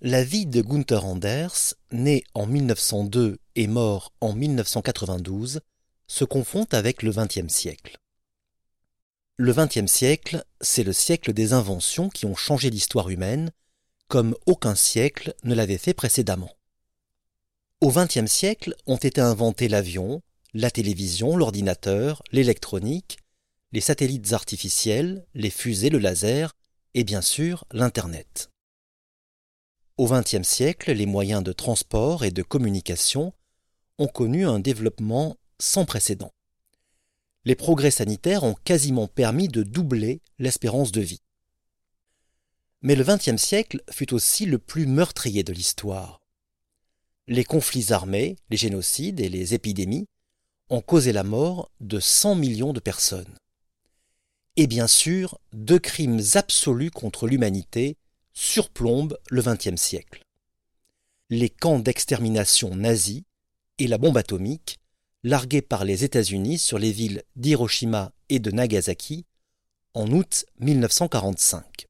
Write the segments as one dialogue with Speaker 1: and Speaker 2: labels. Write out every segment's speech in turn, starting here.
Speaker 1: La vie de Gunther Anders, né en 1902 et mort en 1992, se confronte avec le XXe siècle. Le XXe siècle, c'est le siècle des inventions qui ont changé l'histoire humaine, comme aucun siècle ne l'avait fait précédemment. Au XXe siècle ont été inventés l'avion, la télévision, l'ordinateur, l'électronique, les satellites artificiels, les fusées, le laser et bien sûr l'Internet. Au XXe siècle, les moyens de transport et de communication ont connu un développement sans précédent. Les progrès sanitaires ont quasiment permis de doubler l'espérance de vie. Mais le XXe siècle fut aussi le plus meurtrier de l'histoire. Les conflits armés, les génocides et les épidémies ont causé la mort de 100 millions de personnes. Et bien sûr, deux crimes absolus contre l'humanité surplombe le XXe siècle. Les camps d'extermination nazis et la bombe atomique, larguée par les États-Unis sur les villes d'Hiroshima et de Nagasaki en août 1945.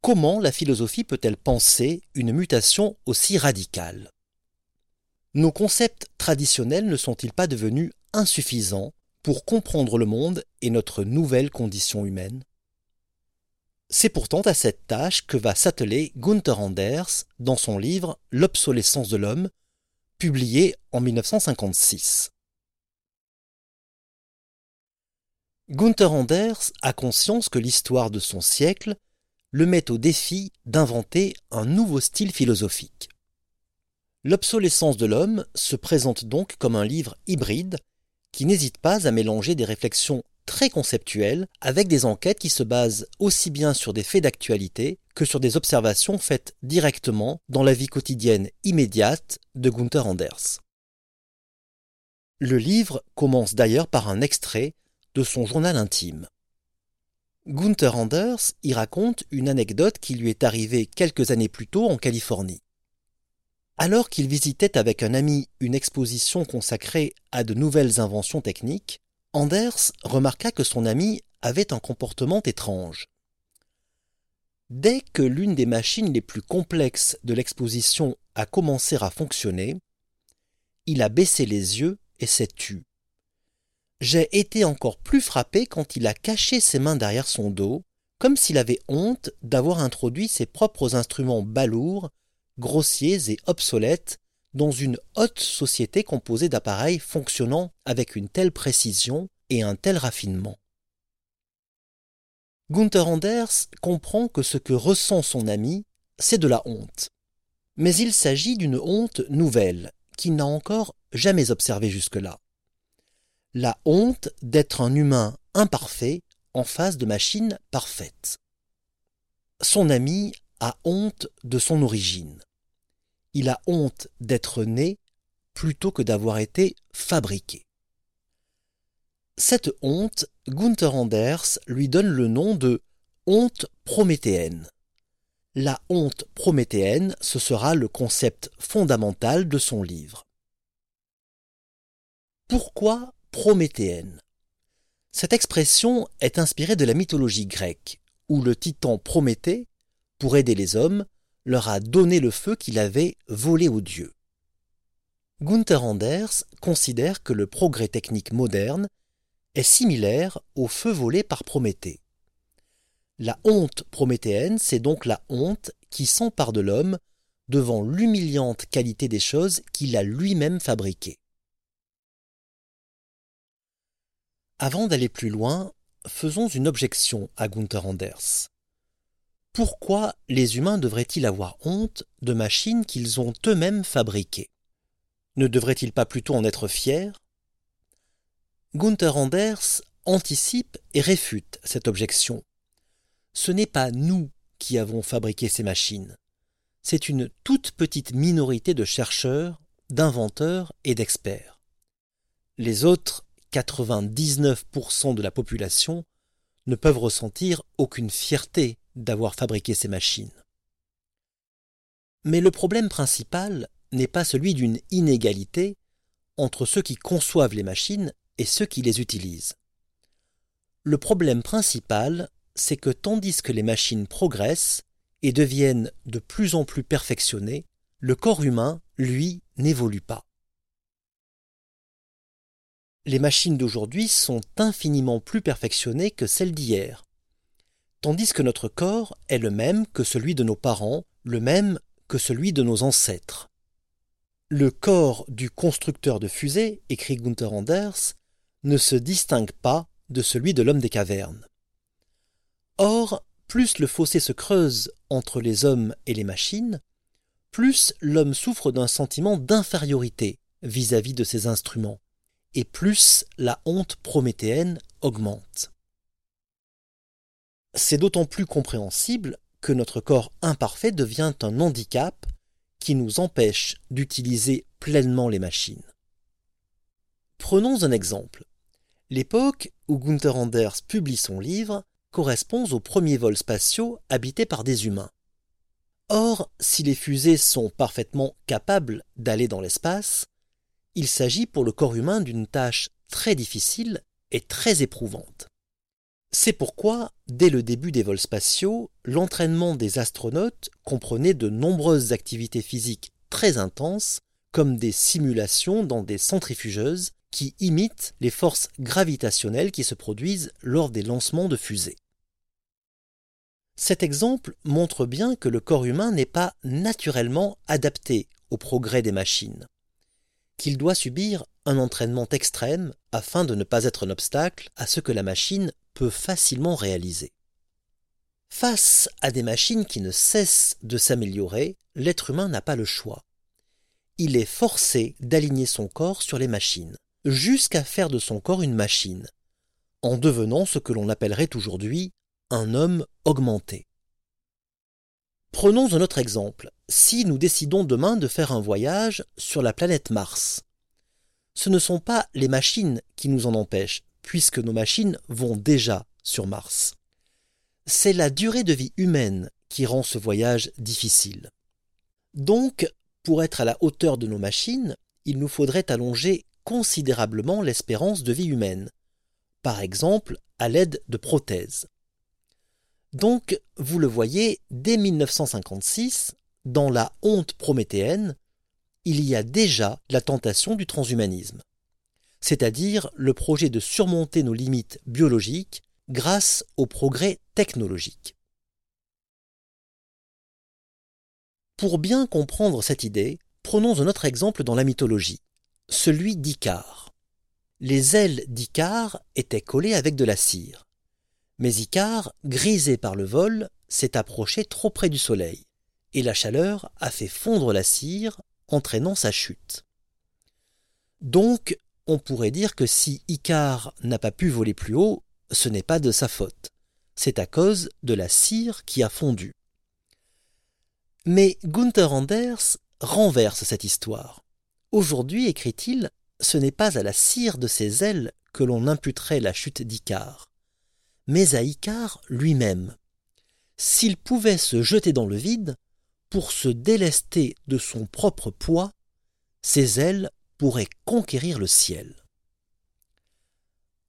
Speaker 1: Comment la philosophie peut-elle penser une mutation aussi radicale? Nos concepts traditionnels ne sont-ils pas devenus insuffisants pour comprendre le monde et notre nouvelle condition humaine? C'est pourtant à cette tâche que va s'atteler Gunther Anders dans son livre L'obsolescence de l'homme, publié en 1956. Gunther Anders a conscience que l'histoire de son siècle le met au défi d'inventer un nouveau style philosophique. L'obsolescence de l'homme se présente donc comme un livre hybride qui n'hésite pas à mélanger des réflexions très conceptuel, avec des enquêtes qui se basent aussi bien sur des faits d'actualité que sur des observations faites directement dans la vie quotidienne immédiate de Gunther Anders. Le livre commence d'ailleurs par un extrait de son journal intime. Gunther Anders y raconte une anecdote qui lui est arrivée quelques années plus tôt en Californie. Alors qu'il visitait avec un ami une exposition consacrée à de nouvelles inventions techniques, Anders remarqua que son ami avait un comportement étrange. Dès que l'une des machines les plus complexes de l'exposition a commencé à fonctionner, il a baissé les yeux et s'est tu. J'ai été encore plus frappé quand il a caché ses mains derrière son dos, comme s'il avait honte d'avoir introduit ses propres instruments balourds, grossiers et obsolètes dans une haute société composée d'appareils fonctionnant avec une telle précision et un tel raffinement. Gunther Anders comprend que ce que ressent son ami, c'est de la honte. Mais il s'agit d'une honte nouvelle, qu'il n'a encore jamais observée jusque-là. La honte d'être un humain imparfait en face de machines parfaites. Son ami a honte de son origine il a honte d'être né plutôt que d'avoir été fabriqué. Cette honte, Gunther Anders lui donne le nom de honte prométhéenne. La honte prométhéenne, ce sera le concept fondamental de son livre. Pourquoi prométhéenne? Cette expression est inspirée de la mythologie grecque, où le titan Prométhée, pour aider les hommes, leur a donné le feu qu'il avait volé aux dieux. Gunther Anders considère que le progrès technique moderne est similaire au feu volé par Prométhée. La honte prométhéenne, c'est donc la honte qui s'empare de l'homme devant l'humiliante qualité des choses qu'il a lui-même fabriquées. Avant d'aller plus loin, faisons une objection à Gunther Anders. Pourquoi les humains devraient-ils avoir honte de machines qu'ils ont eux-mêmes fabriquées? Ne devraient-ils pas plutôt en être fiers? Gunther Anders anticipe et réfute cette objection. Ce n'est pas nous qui avons fabriqué ces machines. C'est une toute petite minorité de chercheurs, d'inventeurs et d'experts. Les autres 99% de la population ne peuvent ressentir aucune fierté d'avoir fabriqué ces machines. Mais le problème principal n'est pas celui d'une inégalité entre ceux qui conçoivent les machines et ceux qui les utilisent. Le problème principal, c'est que tandis que les machines progressent et deviennent de plus en plus perfectionnés, le corps humain, lui, n'évolue pas. Les machines d'aujourd'hui sont infiniment plus perfectionnées que celles d'hier, tandis que notre corps est le même que celui de nos parents, le même que celui de nos ancêtres. Le corps du constructeur de fusées, écrit Gunther Anders, ne se distingue pas de celui de l'homme des cavernes. Or, plus le fossé se creuse entre les hommes et les machines, plus l'homme souffre d'un sentiment d'infériorité vis-à-vis de ses instruments, et plus la honte prométhéenne augmente. C'est d'autant plus compréhensible que notre corps imparfait devient un handicap qui nous empêche d'utiliser pleinement les machines. Prenons un exemple. L'époque où Gunther Anders publie son livre correspond aux premiers vols spatiaux habités par des humains. Or, si les fusées sont parfaitement capables d'aller dans l'espace, il s'agit pour le corps humain d'une tâche très difficile et très éprouvante. C'est pourquoi, dès le début des vols spatiaux, l'entraînement des astronautes comprenait de nombreuses activités physiques très intenses, comme des simulations dans des centrifugeuses qui imitent les forces gravitationnelles qui se produisent lors des lancements de fusées. Cet exemple montre bien que le corps humain n'est pas naturellement adapté au progrès des machines, qu'il doit subir un entraînement extrême afin de ne pas être un obstacle à ce que la machine peut facilement réaliser. Face à des machines qui ne cessent de s'améliorer, l'être humain n'a pas le choix. Il est forcé d'aligner son corps sur les machines, jusqu'à faire de son corps une machine, en devenant ce que l'on appellerait aujourd'hui un homme augmenté. Prenons un autre exemple. Si nous décidons demain de faire un voyage sur la planète Mars, ce ne sont pas les machines qui nous en empêchent, puisque nos machines vont déjà sur Mars. C'est la durée de vie humaine qui rend ce voyage difficile. Donc, pour être à la hauteur de nos machines, il nous faudrait allonger considérablement l'espérance de vie humaine, par exemple à l'aide de prothèses. Donc, vous le voyez, dès 1956, dans la honte prométhéenne, il y a déjà la tentation du transhumanisme c'est-à-dire le projet de surmonter nos limites biologiques grâce au progrès technologique. Pour bien comprendre cette idée, prenons un autre exemple dans la mythologie, celui d'Icare. Les ailes d'Icare étaient collées avec de la cire. Mais Icare, grisé par le vol, s'est approché trop près du soleil, et la chaleur a fait fondre la cire, entraînant sa chute. Donc on pourrait dire que si Icare n'a pas pu voler plus haut, ce n'est pas de sa faute. C'est à cause de la cire qui a fondu. Mais Gunther Anders renverse cette histoire. Aujourd'hui, écrit-il, ce n'est pas à la cire de ses ailes que l'on imputerait la chute d'Icare, mais à Icare lui-même. S'il pouvait se jeter dans le vide, pour se délester de son propre poids, ses ailes pourrait conquérir le ciel.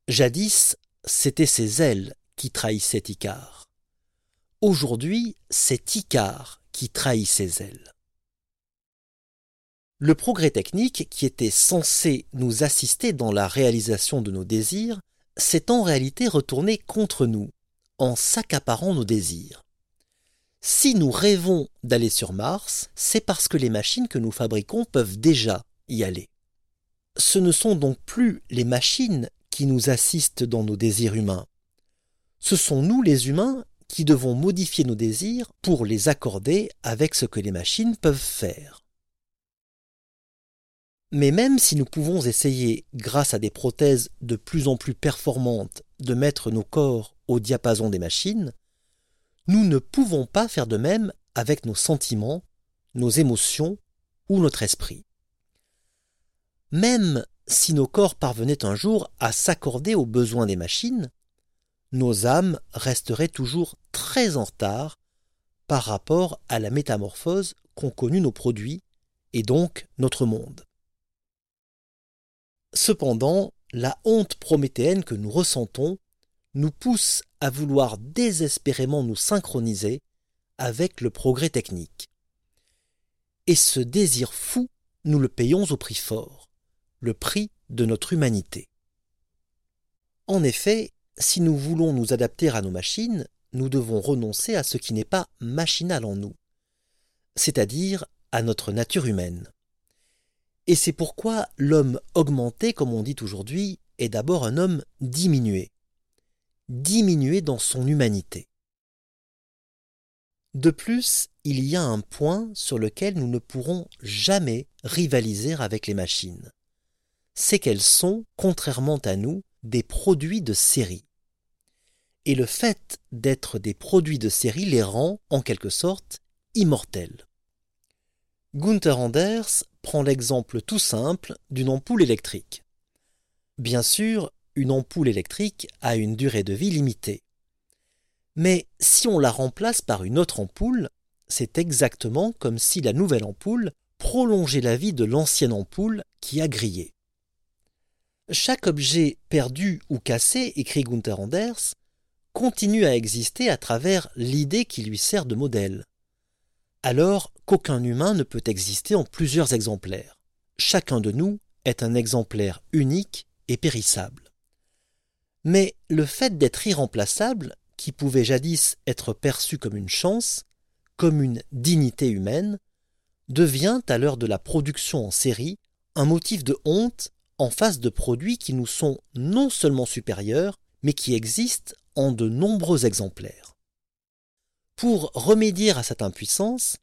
Speaker 1: Jadis, c'était ses ailes qui trahissaient Icare. Aujourd'hui, c'est Icare qui trahit ses ailes. Le progrès technique, qui était censé nous assister dans la réalisation de nos désirs, s'est en réalité retourné contre nous, en s'accaparant nos désirs. Si nous rêvons d'aller sur Mars, c'est parce que les machines que nous fabriquons peuvent déjà y aller ce ne sont donc plus les machines qui nous assistent dans nos désirs humains. Ce sont nous les humains qui devons modifier nos désirs pour les accorder avec ce que les machines peuvent faire. Mais même si nous pouvons essayer, grâce à des prothèses de plus en plus performantes, de mettre nos corps au diapason des machines, nous ne pouvons pas faire de même avec nos sentiments, nos émotions ou notre esprit. Même si nos corps parvenaient un jour à s'accorder aux besoins des machines, nos âmes resteraient toujours très en retard par rapport à la métamorphose qu'ont connue nos produits et donc notre monde. Cependant, la honte prométhéenne que nous ressentons nous pousse à vouloir désespérément nous synchroniser avec le progrès technique. Et ce désir fou, nous le payons au prix fort, le prix de notre humanité. En effet, si nous voulons nous adapter à nos machines, nous devons renoncer à ce qui n'est pas machinal en nous, c'est-à-dire à notre nature humaine. Et c'est pourquoi l'homme augmenté, comme on dit aujourd'hui, est d'abord un homme diminué, diminué dans son humanité. De plus, il y a un point sur lequel nous ne pourrons jamais rivaliser avec les machines. C'est qu'elles sont, contrairement à nous, des produits de série. Et le fait d'être des produits de série les rend, en quelque sorte, immortels. Gunther Anders prend l'exemple tout simple d'une ampoule électrique. Bien sûr, une ampoule électrique a une durée de vie limitée. Mais si on la remplace par une autre ampoule, c'est exactement comme si la nouvelle ampoule prolongeait la vie de l'ancienne ampoule qui a grillé. Chaque objet perdu ou cassé, écrit Gunther Anders, continue à exister à travers l'idée qui lui sert de modèle. Alors qu'aucun humain ne peut exister en plusieurs exemplaires. Chacun de nous est un exemplaire unique et périssable. Mais le fait d'être irremplaçable qui pouvait jadis être perçu comme une chance, comme une dignité humaine, devient à l'heure de la production en série un motif de honte en face de produits qui nous sont non seulement supérieurs, mais qui existent en de nombreux exemplaires. Pour remédier à cette impuissance,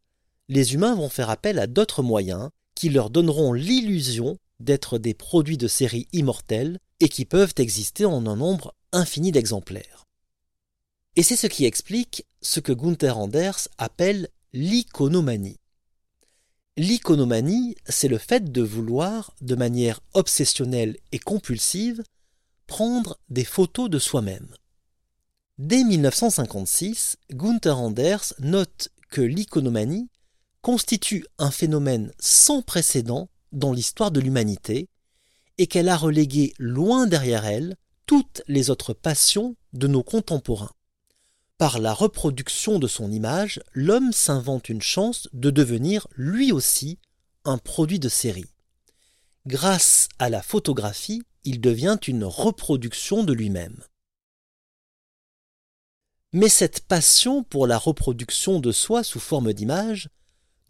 Speaker 1: les humains vont faire appel à d'autres moyens qui leur donneront l'illusion d'être des produits de série immortels et qui peuvent exister en un nombre infini d'exemplaires. Et c'est ce qui explique ce que Gunther Anders appelle l'iconomanie. L'iconomanie, c'est le fait de vouloir, de manière obsessionnelle et compulsive, prendre des photos de soi-même. Dès 1956, Gunther Anders note que l'iconomanie constitue un phénomène sans précédent dans l'histoire de l'humanité et qu'elle a relégué loin derrière elle toutes les autres passions de nos contemporains. Par la reproduction de son image, l'homme s'invente une chance de devenir lui aussi un produit de série. Grâce à la photographie, il devient une reproduction de lui-même. Mais cette passion pour la reproduction de soi sous forme d'image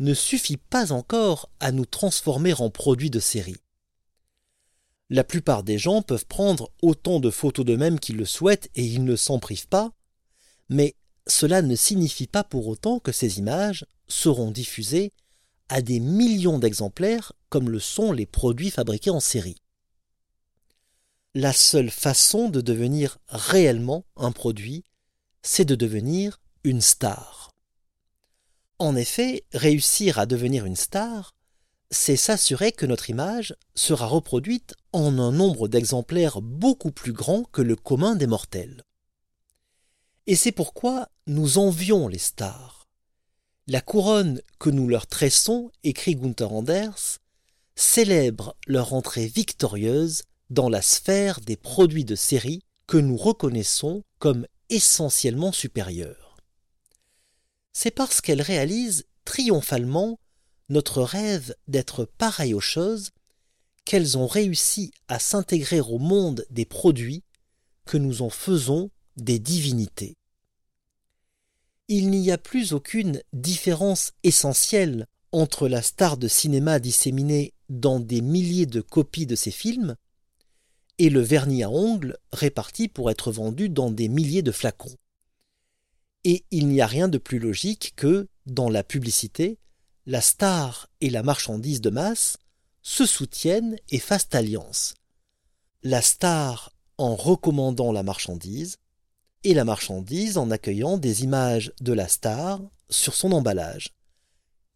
Speaker 1: ne suffit pas encore à nous transformer en produits de série. La plupart des gens peuvent prendre autant de photos d'eux-mêmes qu'ils le souhaitent et ils ne s'en privent pas, mais cela ne signifie pas pour autant que ces images seront diffusées à des millions d'exemplaires comme le sont les produits fabriqués en série. La seule façon de devenir réellement un produit, c'est de devenir une star. En effet, réussir à devenir une star, c'est s'assurer que notre image sera reproduite en un nombre d'exemplaires beaucoup plus grand que le commun des mortels. Et c'est pourquoi nous envions les stars. La couronne que nous leur tressons, écrit Gunther Anders, célèbre leur entrée victorieuse dans la sphère des produits de série que nous reconnaissons comme essentiellement supérieurs. C'est parce qu'elles réalisent triomphalement notre rêve d'être pareil aux choses qu'elles ont réussi à s'intégrer au monde des produits que nous en faisons des divinités. Il n'y a plus aucune différence essentielle entre la star de cinéma disséminée dans des milliers de copies de ses films et le vernis à ongles réparti pour être vendu dans des milliers de flacons. Et il n'y a rien de plus logique que, dans la publicité, la star et la marchandise de masse se soutiennent et fassent alliance. La star en recommandant la marchandise, et la marchandise en accueillant des images de la star sur son emballage.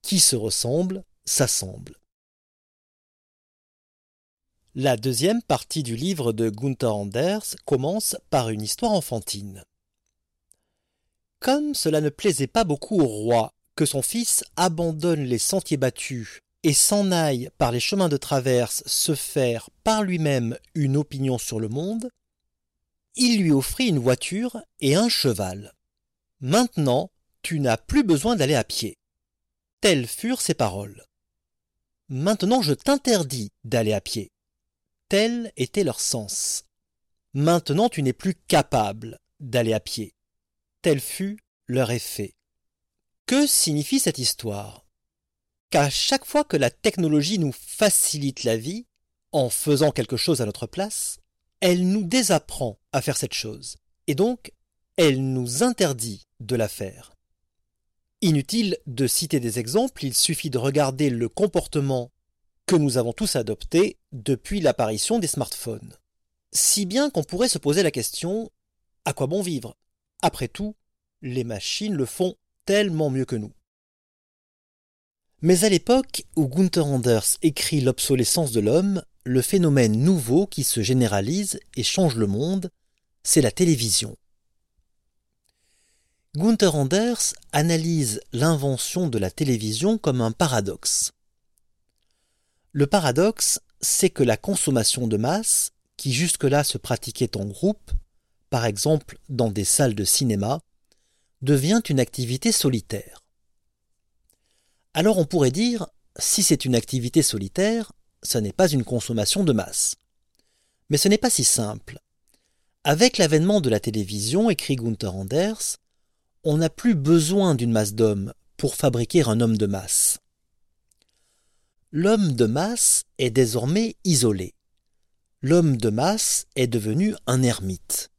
Speaker 1: Qui se ressemble, s'assemble. La deuxième partie du livre de Gunther Anders commence par une histoire enfantine. Comme cela ne plaisait pas beaucoup au roi que son fils abandonne les sentiers battus et s'en aille par les chemins de traverse se faire par lui-même une opinion sur le monde, il lui offrit une voiture et un cheval. Maintenant, Tu n'as plus besoin d'aller à pied. Telles furent ses paroles. Maintenant je t'interdis d'aller à pied. Tel était leur sens. Maintenant tu n'es plus capable d'aller à pied. Tel fut leur effet. Que signifie cette histoire? Qu'à chaque fois que la technologie nous facilite la vie, en faisant quelque chose à notre place, elle nous désapprend à faire cette chose, et donc elle nous interdit de la faire. Inutile de citer des exemples, il suffit de regarder le comportement que nous avons tous adopté depuis l'apparition des smartphones. Si bien qu'on pourrait se poser la question à quoi bon vivre? Après tout, les machines le font tellement mieux que nous. Mais à l'époque où Gunther Anders écrit L'obsolescence de l'homme, le phénomène nouveau qui se généralise et change le monde, c'est la télévision. Gunther Anders analyse l'invention de la télévision comme un paradoxe. Le paradoxe, c'est que la consommation de masse, qui jusque-là se pratiquait en groupe, par exemple dans des salles de cinéma, devient une activité solitaire. Alors on pourrait dire, si c'est une activité solitaire, ce n'est pas une consommation de masse. Mais ce n'est pas si simple. Avec l'avènement de la télévision, écrit Gunther Anders, on n'a plus besoin d'une masse d'hommes pour fabriquer un homme de masse l'homme de masse est désormais isolé. L'homme de masse est devenu un ermite.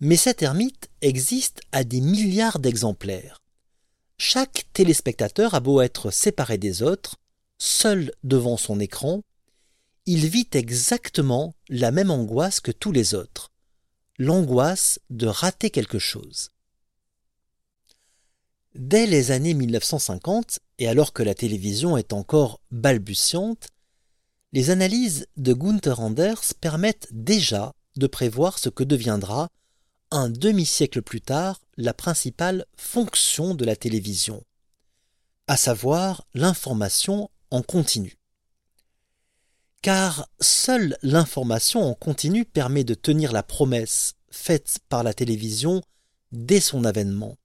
Speaker 1: Mais cet ermite existe à des milliards d'exemplaires. Chaque téléspectateur a beau être séparé des autres, seul devant son écran, il vit exactement la même angoisse que tous les autres, l'angoisse de rater quelque chose. Dès les années 1950, et alors que la télévision est encore balbutiante, les analyses de Gunther Anders permettent déjà de prévoir ce que deviendra, un demi-siècle plus tard, la principale fonction de la télévision, à savoir l'information en continu. Car seule l'information en continu permet de tenir la promesse faite par la télévision dès son avènement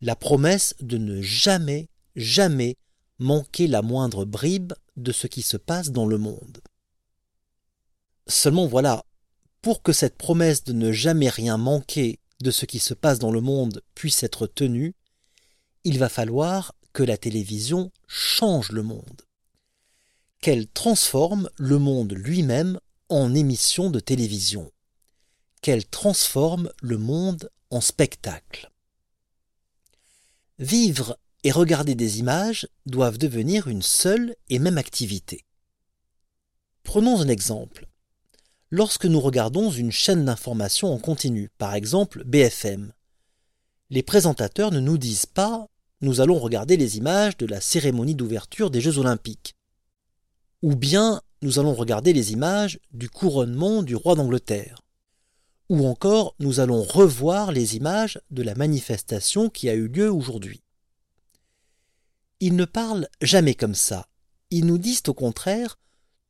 Speaker 1: la promesse de ne jamais, jamais manquer la moindre bribe de ce qui se passe dans le monde. Seulement voilà, pour que cette promesse de ne jamais rien manquer de ce qui se passe dans le monde puisse être tenue, il va falloir la télévision change le monde, qu'elle transforme le monde lui-même en émission de télévision, qu'elle transforme le monde en spectacle. Vivre et regarder des images doivent devenir une seule et même activité. Prenons un exemple. Lorsque nous regardons une chaîne d'information en continu, par exemple BFM, les présentateurs ne nous disent pas nous allons regarder les images de la cérémonie d'ouverture des Jeux olympiques. Ou bien nous allons regarder les images du couronnement du roi d'Angleterre ou encore nous allons revoir les images de la manifestation qui a eu lieu aujourd'hui. Ils ne parlent jamais comme ça. Ils nous disent au contraire,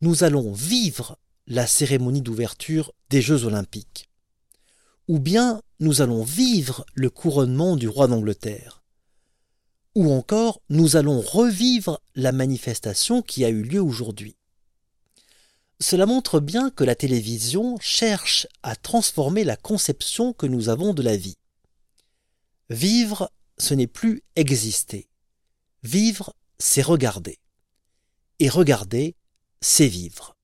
Speaker 1: nous allons vivre la cérémonie d'ouverture des Jeux olympiques. Ou bien nous allons vivre le couronnement du roi d'Angleterre. Ou encore nous allons revivre la manifestation qui a eu lieu aujourd'hui. Cela montre bien que la télévision cherche à transformer la conception que nous avons de la vie. Vivre, ce n'est plus exister. Vivre, c'est regarder. Et regarder, c'est vivre.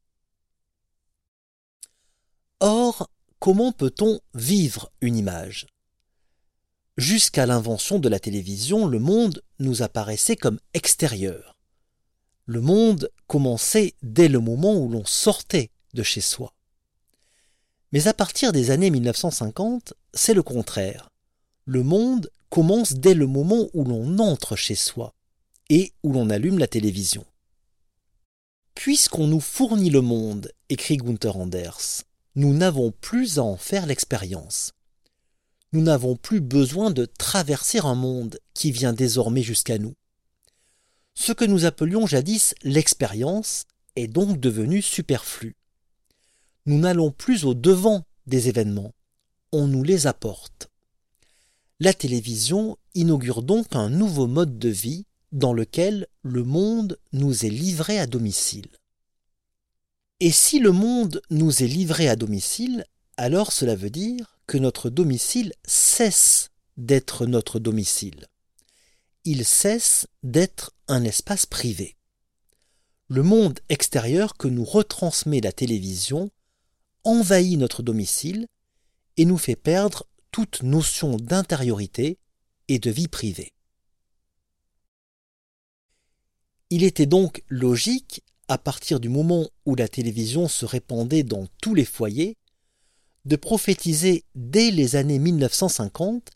Speaker 1: Or, comment peut-on vivre une image? Jusqu'à l'invention de la télévision, le monde nous apparaissait comme extérieur. Le monde commençait dès le moment où l'on sortait de chez soi. Mais à partir des années 1950, c'est le contraire. Le monde commence dès le moment où l'on entre chez soi et où l'on allume la télévision. Puisqu'on nous fournit le monde, écrit Gunther Anders, nous n'avons plus à en faire l'expérience. Nous n'avons plus besoin de traverser un monde qui vient désormais jusqu'à nous. Ce que nous appelions jadis l'expérience est donc devenu superflu. Nous n'allons plus au devant des événements, on nous les apporte. La télévision inaugure donc un nouveau mode de vie dans lequel le monde nous est livré à domicile. Et si le monde nous est livré à domicile, alors cela veut dire que notre domicile cesse d'être notre domicile. Il cesse d'être un espace privé. Le monde extérieur que nous retransmet la télévision envahit notre domicile et nous fait perdre toute notion d'intériorité et de vie privée. Il était donc logique, à partir du moment où la télévision se répandait dans tous les foyers, de prophétiser dès les années 1950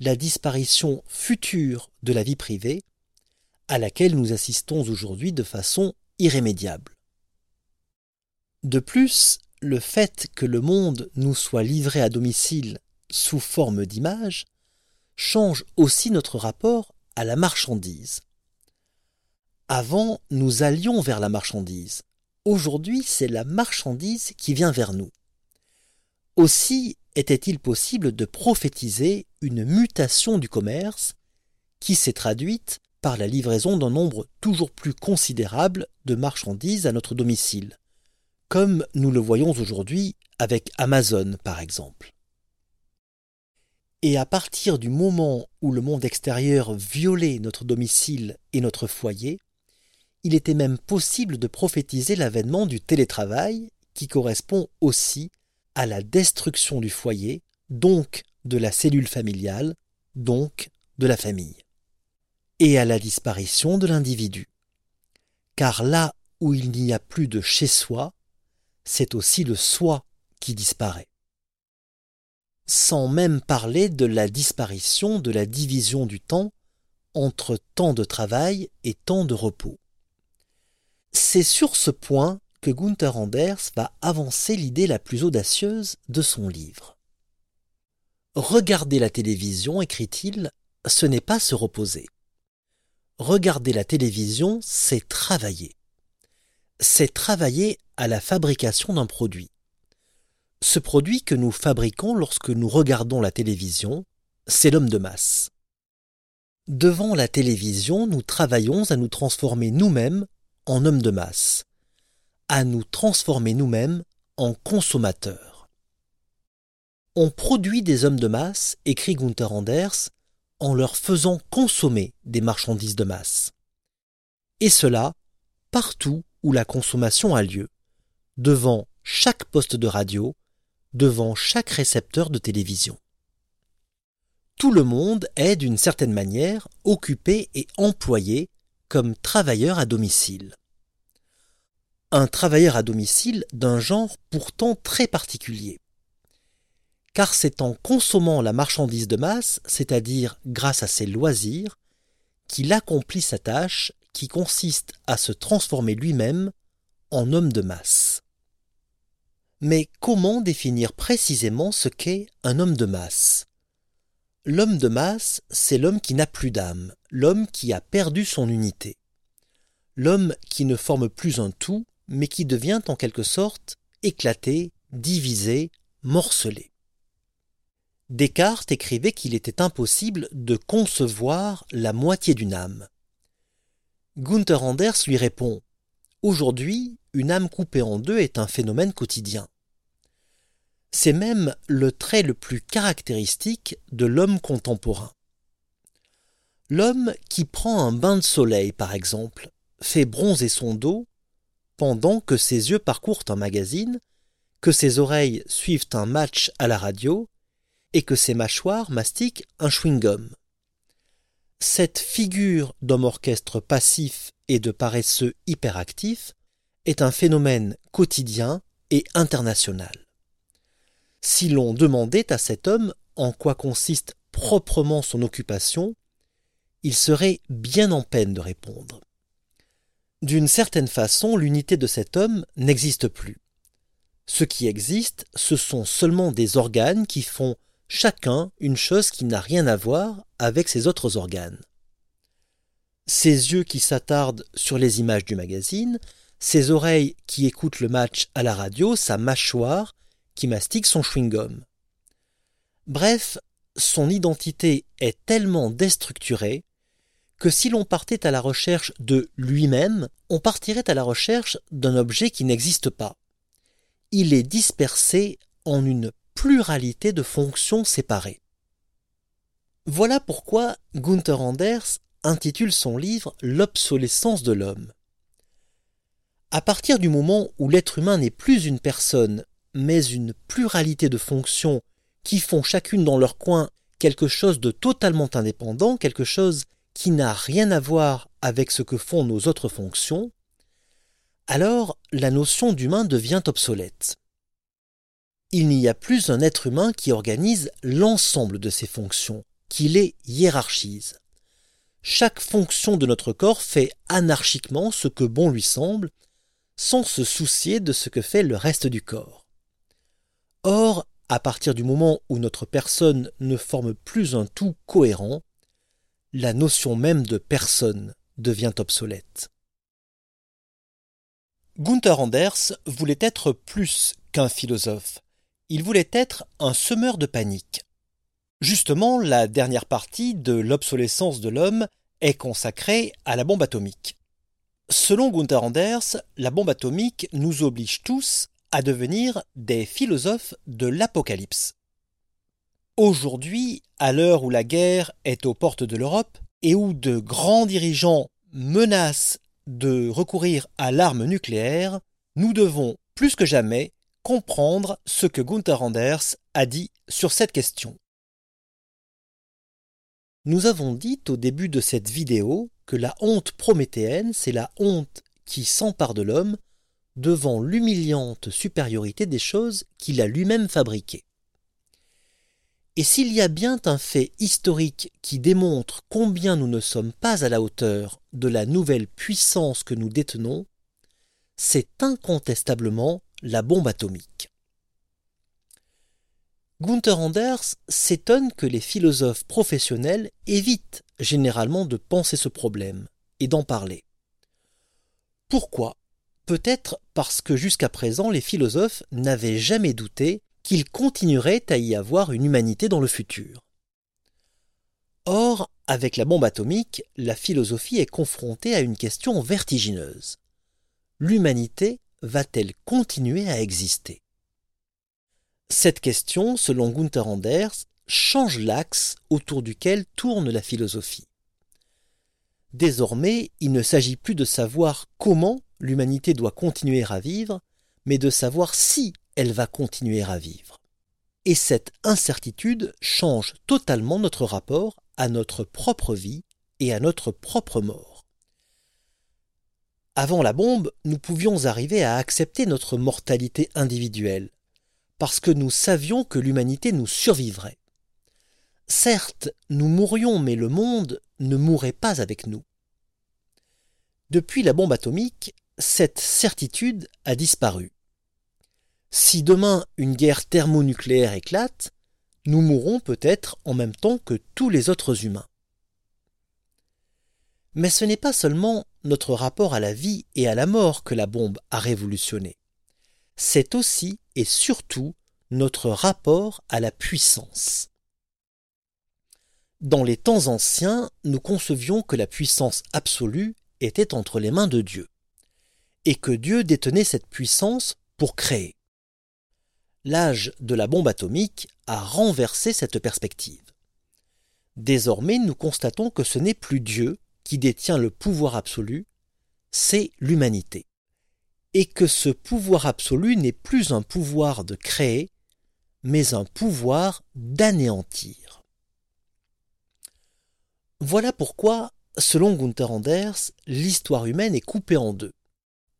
Speaker 1: la disparition future de la vie privée, à laquelle nous assistons aujourd'hui de façon irrémédiable. De plus, le fait que le monde nous soit livré à domicile sous forme d'image change aussi notre rapport à la marchandise. Avant, nous allions vers la marchandise. Aujourd'hui, c'est la marchandise qui vient vers nous. Aussi était-il possible de prophétiser une mutation du commerce qui s'est traduite par la livraison d'un nombre toujours plus considérable de marchandises à notre domicile, comme nous le voyons aujourd'hui avec Amazon par exemple. Et à partir du moment où le monde extérieur violait notre domicile et notre foyer, il était même possible de prophétiser l'avènement du télétravail qui correspond aussi à la destruction du foyer, donc de la cellule familiale, donc de la famille, et à la disparition de l'individu. Car là où il n'y a plus de chez soi, c'est aussi le soi qui disparaît sans même parler de la disparition de la division du temps entre temps de travail et temps de repos. C'est sur ce point que Gunther Anders va avancer l'idée la plus audacieuse de son livre. Regarder la télévision, écrit-il, ce n'est pas se reposer. Regarder la télévision, c'est travailler. C'est travailler à la fabrication d'un produit. Ce produit que nous fabriquons lorsque nous regardons la télévision, c'est l'homme de masse. Devant la télévision, nous travaillons à nous transformer nous-mêmes en hommes de masse, à nous transformer nous-mêmes en consommateurs. On produit des hommes de masse, écrit Gunther Anders, en leur faisant consommer des marchandises de masse. Et cela partout où la consommation a lieu, devant chaque poste de radio, devant chaque récepteur de télévision. Tout le monde est d'une certaine manière occupé et employé comme travailleur à domicile. Un travailleur à domicile d'un genre pourtant très particulier. Car c'est en consommant la marchandise de masse, c'est-à-dire grâce à ses loisirs, qu'il accomplit sa tâche qui consiste à se transformer lui-même en homme de masse. Mais comment définir précisément ce qu'est un homme de masse? L'homme de masse, c'est l'homme qui n'a plus d'âme, l'homme qui a perdu son unité, l'homme qui ne forme plus un tout, mais qui devient en quelque sorte éclaté, divisé, morcelé. Descartes écrivait qu'il était impossible de concevoir la moitié d'une âme. Gunther Anders lui répond Aujourd'hui, une âme coupée en deux est un phénomène quotidien. C'est même le trait le plus caractéristique de l'homme contemporain. L'homme qui prend un bain de soleil, par exemple, fait bronzer son dos pendant que ses yeux parcourent un magazine, que ses oreilles suivent un match à la radio et que ses mâchoires mastiquent un chewing-gum. Cette figure d'homme orchestre passif et de paresseux hyperactif est un phénomène quotidien et international. Si l'on demandait à cet homme en quoi consiste proprement son occupation, il serait bien en peine de répondre. D'une certaine façon, l'unité de cet homme n'existe plus. Ce qui existe, ce sont seulement des organes qui font chacun une chose qui n'a rien à voir avec ses autres organes. Ses yeux qui s'attardent sur les images du magazine, ses oreilles qui écoutent le match à la radio, sa mâchoire qui mastique son chewing-gum. Bref, son identité est tellement déstructurée que si l'on partait à la recherche de lui-même, on partirait à la recherche d'un objet qui n'existe pas. Il est dispersé en une pluralité de fonctions séparées. Voilà pourquoi Gunther Anders intitule son livre L'obsolescence de l'homme. À partir du moment où l'être humain n'est plus une personne, mais une pluralité de fonctions qui font chacune dans leur coin quelque chose de totalement indépendant, quelque chose qui n'a rien à voir avec ce que font nos autres fonctions, alors la notion d'humain devient obsolète. Il n'y a plus un être humain qui organise l'ensemble de ses fonctions, qui les hiérarchise. Chaque fonction de notre corps fait anarchiquement ce que bon lui semble, sans se soucier de ce que fait le reste du corps. Or, à partir du moment où notre personne ne forme plus un tout cohérent, la notion même de personne devient obsolète. Gunther Anders voulait être plus qu'un philosophe. Il voulait être un semeur de panique. Justement, la dernière partie de l'obsolescence de l'homme est consacrée à la bombe atomique. Selon Gunther Anders, la bombe atomique nous oblige tous à devenir des philosophes de l'apocalypse. Aujourd'hui, à l'heure où la guerre est aux portes de l'Europe et où de grands dirigeants menacent de recourir à l'arme nucléaire, nous devons plus que jamais comprendre ce que Gunther Anders a dit sur cette question. Nous avons dit au début de cette vidéo que la honte prométhéenne, c'est la honte qui s'empare de l'homme devant l'humiliante supériorité des choses qu'il a lui-même fabriquées. Et s'il y a bien un fait historique qui démontre combien nous ne sommes pas à la hauteur de la nouvelle puissance que nous détenons, c'est incontestablement la bombe atomique. Gunther Anders s'étonne que les philosophes professionnels évitent généralement de penser ce problème et d'en parler. Pourquoi? Peut-être parce que jusqu'à présent les philosophes n'avaient jamais douté qu'il continuerait à y avoir une humanité dans le futur. Or, avec la bombe atomique, la philosophie est confrontée à une question vertigineuse. L'humanité va-t-elle continuer à exister? Cette question, selon Gunther Anders, change l'axe autour duquel tourne la philosophie. Désormais, il ne s'agit plus de savoir comment l'humanité doit continuer à vivre, mais de savoir si elle va continuer à vivre. Et cette incertitude change totalement notre rapport à notre propre vie et à notre propre mort. Avant la bombe, nous pouvions arriver à accepter notre mortalité individuelle, parce que nous savions que l'humanité nous survivrait. Certes, nous mourrions, mais le monde ne mourrait pas avec nous. Depuis la bombe atomique, cette certitude a disparu. Si demain une guerre thermonucléaire éclate, nous mourrons peut-être en même temps que tous les autres humains. Mais ce n'est pas seulement notre rapport à la vie et à la mort que la bombe a révolutionné c'est aussi et surtout notre rapport à la puissance. Dans les temps anciens, nous concevions que la puissance absolue était entre les mains de Dieu, et que Dieu détenait cette puissance pour créer. L'âge de la bombe atomique a renversé cette perspective. Désormais, nous constatons que ce n'est plus Dieu qui détient le pouvoir absolu, c'est l'humanité et que ce pouvoir absolu n'est plus un pouvoir de créer, mais un pouvoir d'anéantir. Voilà pourquoi, selon Gunther Anders, l'histoire humaine est coupée en deux,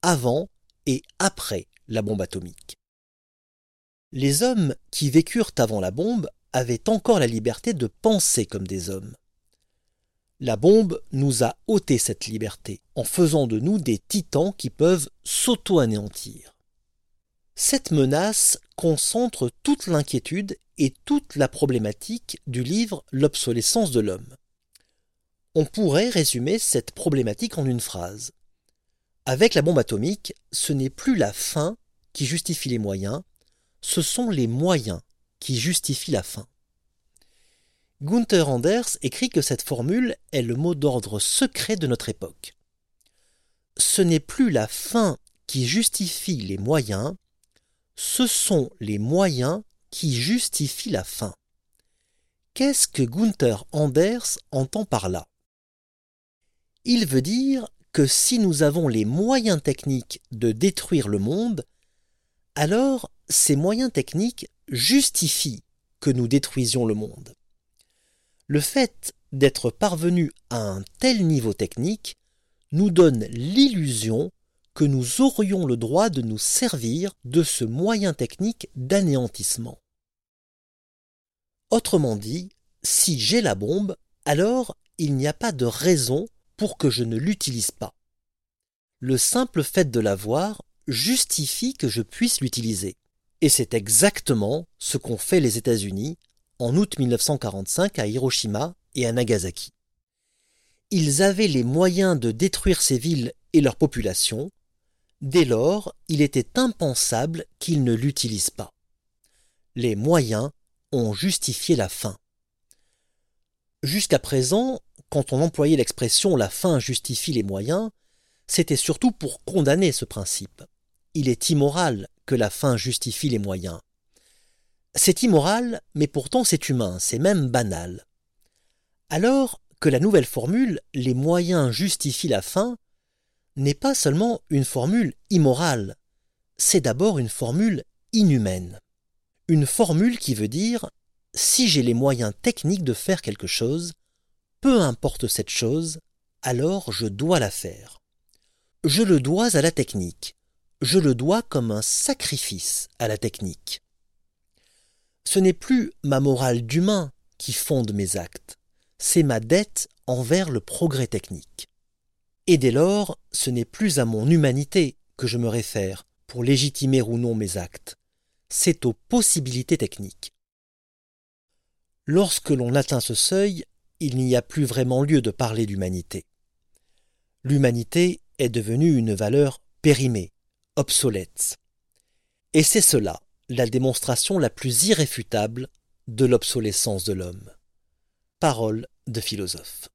Speaker 1: avant et après la bombe atomique. Les hommes qui vécurent avant la bombe avaient encore la liberté de penser comme des hommes. La bombe nous a ôté cette liberté en faisant de nous des titans qui peuvent s'auto-anéantir. Cette menace concentre toute l'inquiétude et toute la problématique du livre L'obsolescence de l'homme. On pourrait résumer cette problématique en une phrase. Avec la bombe atomique, ce n'est plus la fin qui justifie les moyens, ce sont les moyens qui justifient la fin. Gunther Anders écrit que cette formule est le mot d'ordre secret de notre époque. Ce n'est plus la fin qui justifie les moyens, ce sont les moyens qui justifient la fin. Qu'est-ce que Gunther Anders entend par là? Il veut dire que si nous avons les moyens techniques de détruire le monde, alors ces moyens techniques justifient que nous détruisions le monde. Le fait d'être parvenu à un tel niveau technique nous donne l'illusion que nous aurions le droit de nous servir de ce moyen technique d'anéantissement. Autrement dit, si j'ai la bombe, alors il n'y a pas de raison pour que je ne l'utilise pas. Le simple fait de l'avoir justifie que je puisse l'utiliser. Et c'est exactement ce qu'ont fait les États-Unis en août 1945 à Hiroshima et à Nagasaki. Ils avaient les moyens de détruire ces villes et leur population, dès lors il était impensable qu'ils ne l'utilisent pas. Les moyens ont justifié la fin. Jusqu'à présent, quand on employait l'expression la fin justifie les moyens, c'était surtout pour condamner ce principe. Il est immoral que la fin justifie les moyens. C'est immoral, mais pourtant c'est humain, c'est même banal. Alors que la nouvelle formule les moyens justifient la fin n'est pas seulement une formule immorale, c'est d'abord une formule inhumaine. Une formule qui veut dire si j'ai les moyens techniques de faire quelque chose, peu importe cette chose, alors je dois la faire. Je le dois à la technique, je le dois comme un sacrifice à la technique. Ce n'est plus ma morale d'humain qui fonde mes actes, c'est ma dette envers le progrès technique. Et dès lors, ce n'est plus à mon humanité que je me réfère pour légitimer ou non mes actes, c'est aux possibilités techniques. Lorsque l'on atteint ce seuil, il n'y a plus vraiment lieu de parler d'humanité. L'humanité est devenue une valeur périmée, obsolète. Et c'est cela la démonstration la plus irréfutable de l'obsolescence de l'homme. Parole de philosophe.